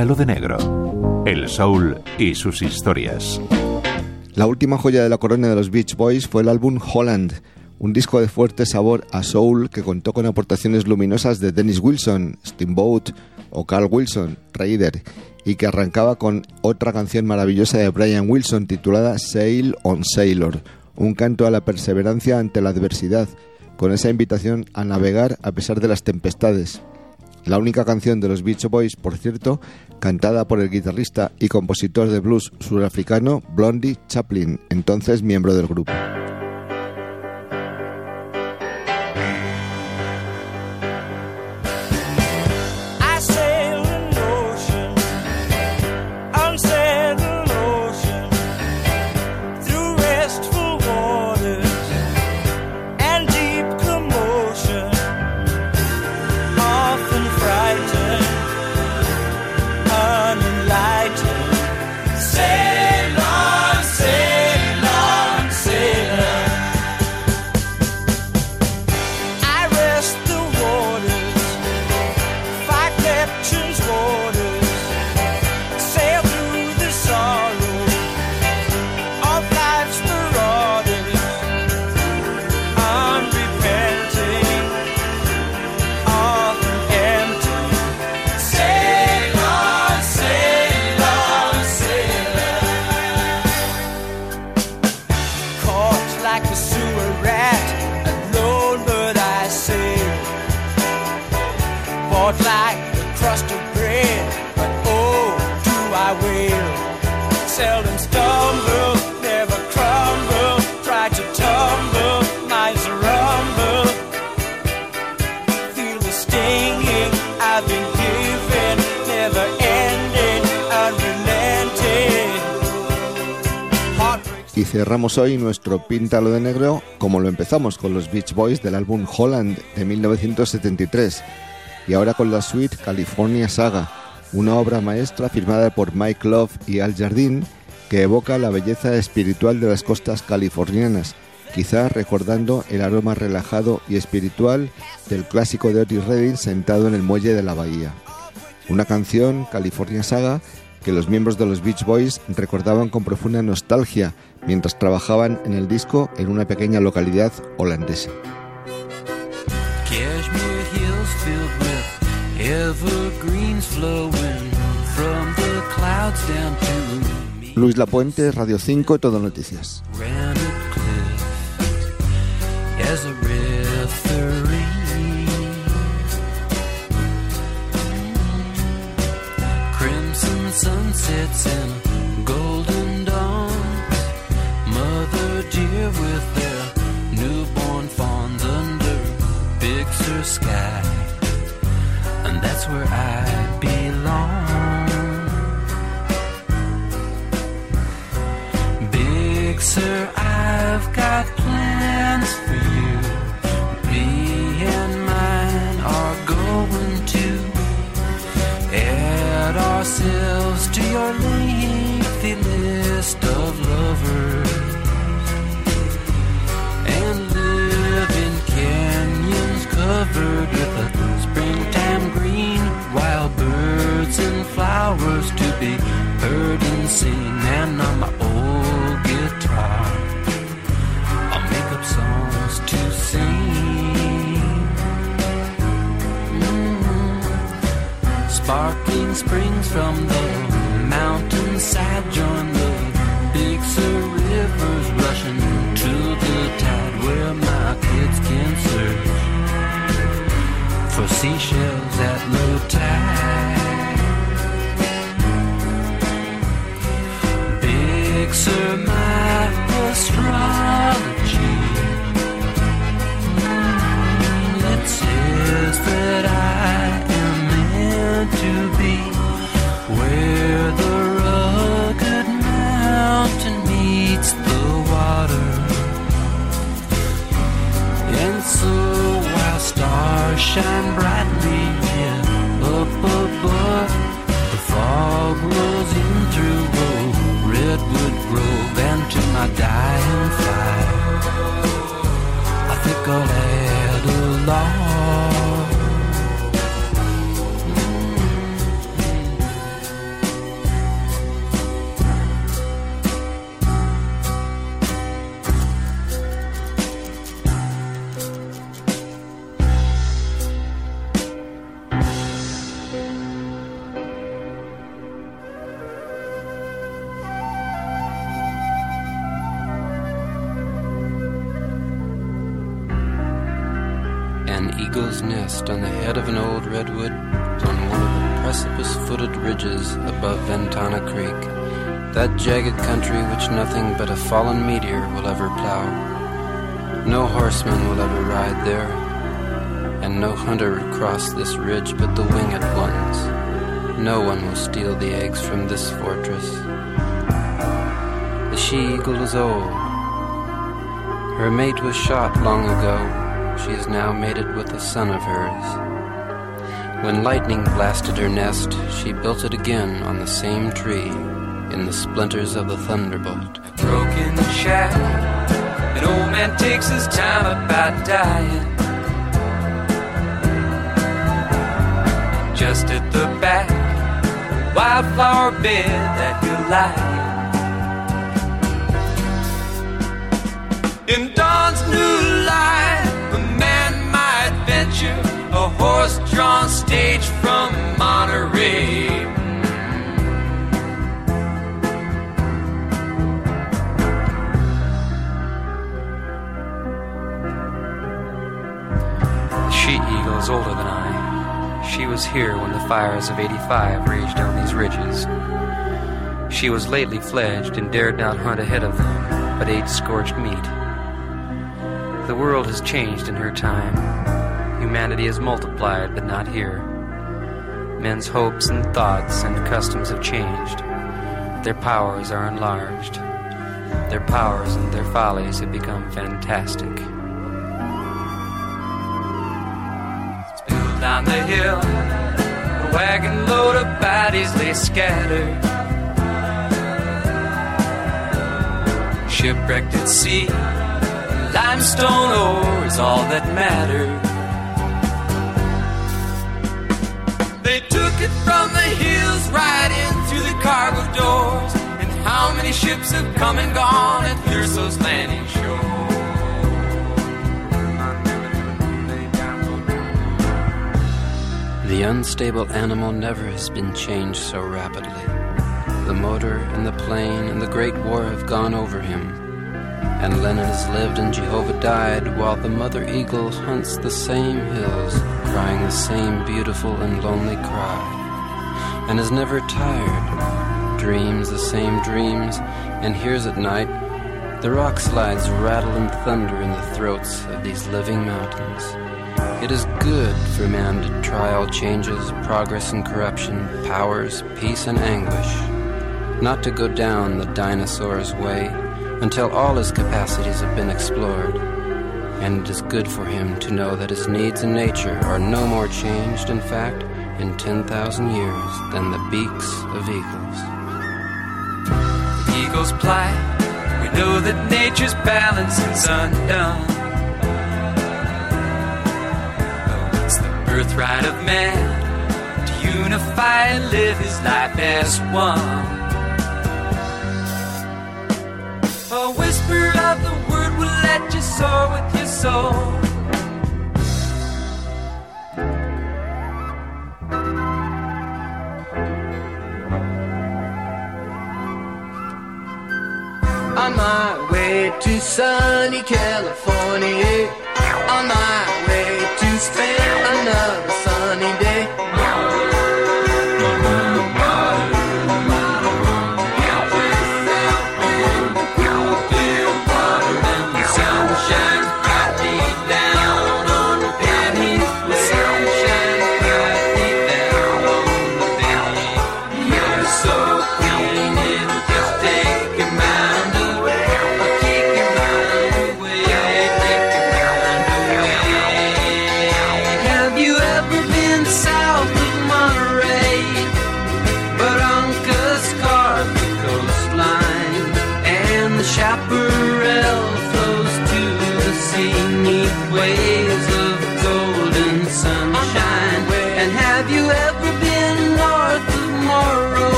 Píntalo de negro. El soul y sus historias. La última joya de la corona de los Beach Boys fue el álbum Holland, un disco de fuerte sabor a soul que contó con aportaciones luminosas de Dennis Wilson, Steamboat o Carl Wilson, Raider, y que arrancaba con otra canción maravillosa de Brian Wilson titulada Sail on Sailor, un canto a la perseverancia ante la adversidad, con esa invitación a navegar a pesar de las tempestades. La única canción de los Beach Boys, por cierto, cantada por el guitarrista y compositor de blues surafricano Blondie Chaplin, entonces miembro del grupo. Cerramos hoy nuestro Píntalo de Negro como lo empezamos con los Beach Boys del álbum Holland de 1973 y ahora con la suite California Saga, una obra maestra firmada por Mike Love y Al Jardín que evoca la belleza espiritual de las costas californianas, quizá recordando el aroma relajado y espiritual del clásico de Otis Redding sentado en el muelle de la bahía. Una canción, California Saga, que los miembros de los Beach Boys recordaban con profunda nostalgia mientras trabajaban en el disco en una pequeña localidad holandesa. Luis Lapuente, Radio 5, Todo Noticias. Sunsets and golden dawns. Mother dear with their newborn fawns under Big Sur sky. And that's where I belong. Big Sur, ourselves to your lengthy list of lovers and live in canyons covered with a springtime green, wild birds and flowers to be heard and seen, and on my old guitar, I'll make up songs to sing. Mm-hmm. Sparkling springs from the mountainside join the big Sur rivers rushing to the tide where my kids can search for seashells at low tide. So while stars shine brightly yeah, up above, the fog rolls in through a redwood grove and to my dying eagle's nest on the head of an old redwood on one of the precipice footed ridges above Ventana Creek, that jagged country which nothing but a fallen meteor will ever plow. No horseman will ever ride there, and no hunter cross this ridge but the winged ones. No one will steal the eggs from this fortress. The she eagle is old. Her mate was shot long ago she is now mated with a son of hers. When lightning blasted her nest, she built it again on the same tree, in the splinters of the thunderbolt. Broken shack, an old man takes his time about dying. Just at the back, wildflower bed that you lie. In dawn's new light a horse-drawn stage from Monterey. The she-eagle is older than I. She was here when the fires of 85 raged down these ridges. She was lately fledged and dared not hunt ahead of them, but ate scorched meat. The world has changed in her time. Humanity has multiplied, but not here. Men's hopes and thoughts and customs have changed. Their powers are enlarged. Their powers and their follies have become fantastic. Down the hill, a wagon load of bodies lay scattered. Shipwrecked at sea, limestone ore is all that matters. It from the hills right in through the cargo doors. And how many ships have come and gone at Thurso's landing shore? The unstable animal never has been changed so rapidly. The motor and the plane and the Great War have gone over him. And Lenin has lived and Jehovah died while the mother eagle hunts the same hills crying the same beautiful and lonely cry, and is never tired, dreams the same dreams, and hears at night the rock slides rattle and thunder in the throats of these living mountains. It is good for man to try all changes, progress and corruption, powers, peace and anguish, not to go down the dinosaur's way until all his capacities have been explored and it is good for him to know that his needs in nature are no more changed, in fact, in 10,000 years than the beaks of eagles. Eagle's plight, we know that nature's balance is undone. Oh, it's the birthright of man to unify and live his life as one. Whisper of the word will let you soar with your soul. On my way to sunny California, on my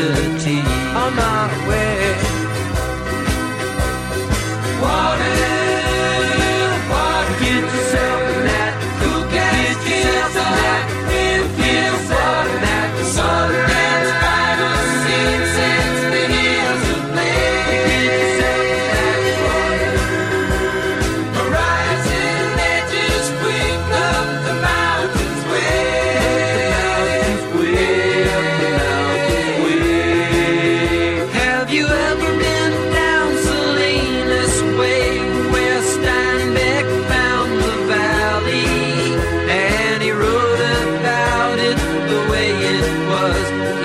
city the way it was.